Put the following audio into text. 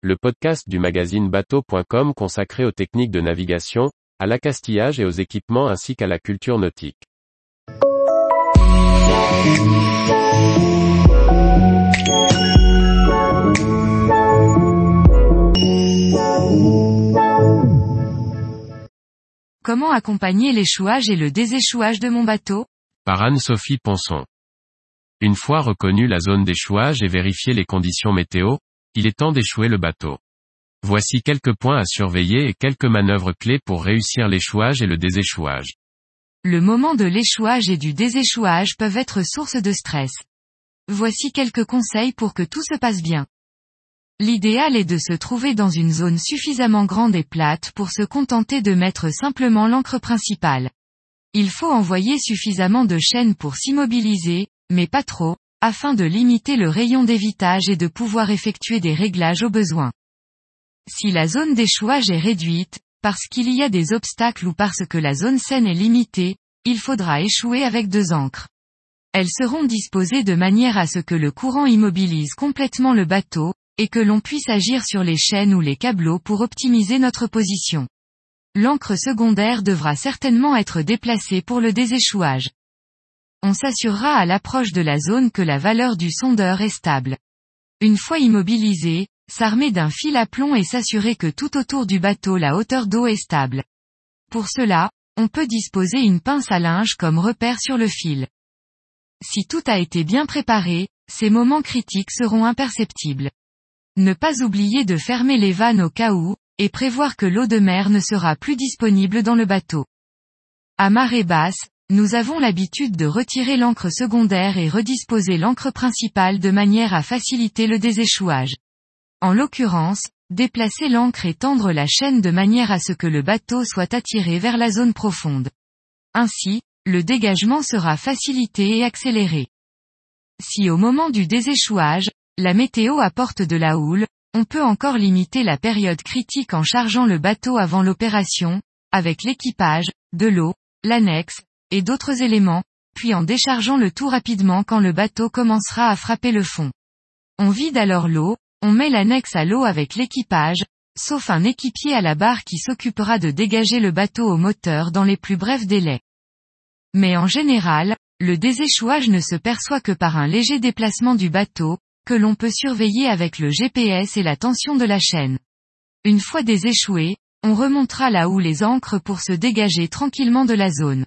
le podcast du magazine bateau.com consacré aux techniques de navigation, à l'accastillage et aux équipements ainsi qu'à la culture nautique. Comment accompagner l'échouage et le déséchouage de mon bateau? Par Anne-Sophie Ponson. Une fois reconnue la zone d'échouage et vérifié les conditions météo, il est temps d'échouer le bateau. Voici quelques points à surveiller et quelques manœuvres clés pour réussir l'échouage et le déséchouage. Le moment de l'échouage et du déséchouage peuvent être source de stress. Voici quelques conseils pour que tout se passe bien. L'idéal est de se trouver dans une zone suffisamment grande et plate pour se contenter de mettre simplement l'ancre principale. Il faut envoyer suffisamment de chaînes pour s'immobiliser, mais pas trop, afin de limiter le rayon d'évitage et de pouvoir effectuer des réglages au besoin. Si la zone d'échouage est réduite, parce qu'il y a des obstacles ou parce que la zone saine est limitée, il faudra échouer avec deux ancres. Elles seront disposées de manière à ce que le courant immobilise complètement le bateau, et que l'on puisse agir sur les chaînes ou les câbleaux pour optimiser notre position. L'ancre secondaire devra certainement être déplacée pour le déséchouage. On s'assurera à l'approche de la zone que la valeur du sondeur est stable. Une fois immobilisé, s'armer d'un fil à plomb et s'assurer que tout autour du bateau la hauteur d'eau est stable. Pour cela, on peut disposer une pince à linge comme repère sur le fil. Si tout a été bien préparé, ces moments critiques seront imperceptibles. Ne pas oublier de fermer les vannes au cas où, et prévoir que l'eau de mer ne sera plus disponible dans le bateau. À marée basse, nous avons l'habitude de retirer l'encre secondaire et redisposer l'encre principale de manière à faciliter le déséchouage. En l'occurrence, déplacer l'encre et tendre la chaîne de manière à ce que le bateau soit attiré vers la zone profonde. Ainsi, le dégagement sera facilité et accéléré. Si au moment du déséchouage, la météo apporte de la houle, on peut encore limiter la période critique en chargeant le bateau avant l'opération, avec l'équipage, de l'eau, l'annexe, et d'autres éléments, puis en déchargeant le tout rapidement quand le bateau commencera à frapper le fond. On vide alors l'eau, on met l'annexe à l'eau avec l'équipage, sauf un équipier à la barre qui s'occupera de dégager le bateau au moteur dans les plus brefs délais. Mais en général, le déséchouage ne se perçoit que par un léger déplacement du bateau, que l'on peut surveiller avec le GPS et la tension de la chaîne. Une fois déséchoué, on remontera là où les ancres pour se dégager tranquillement de la zone.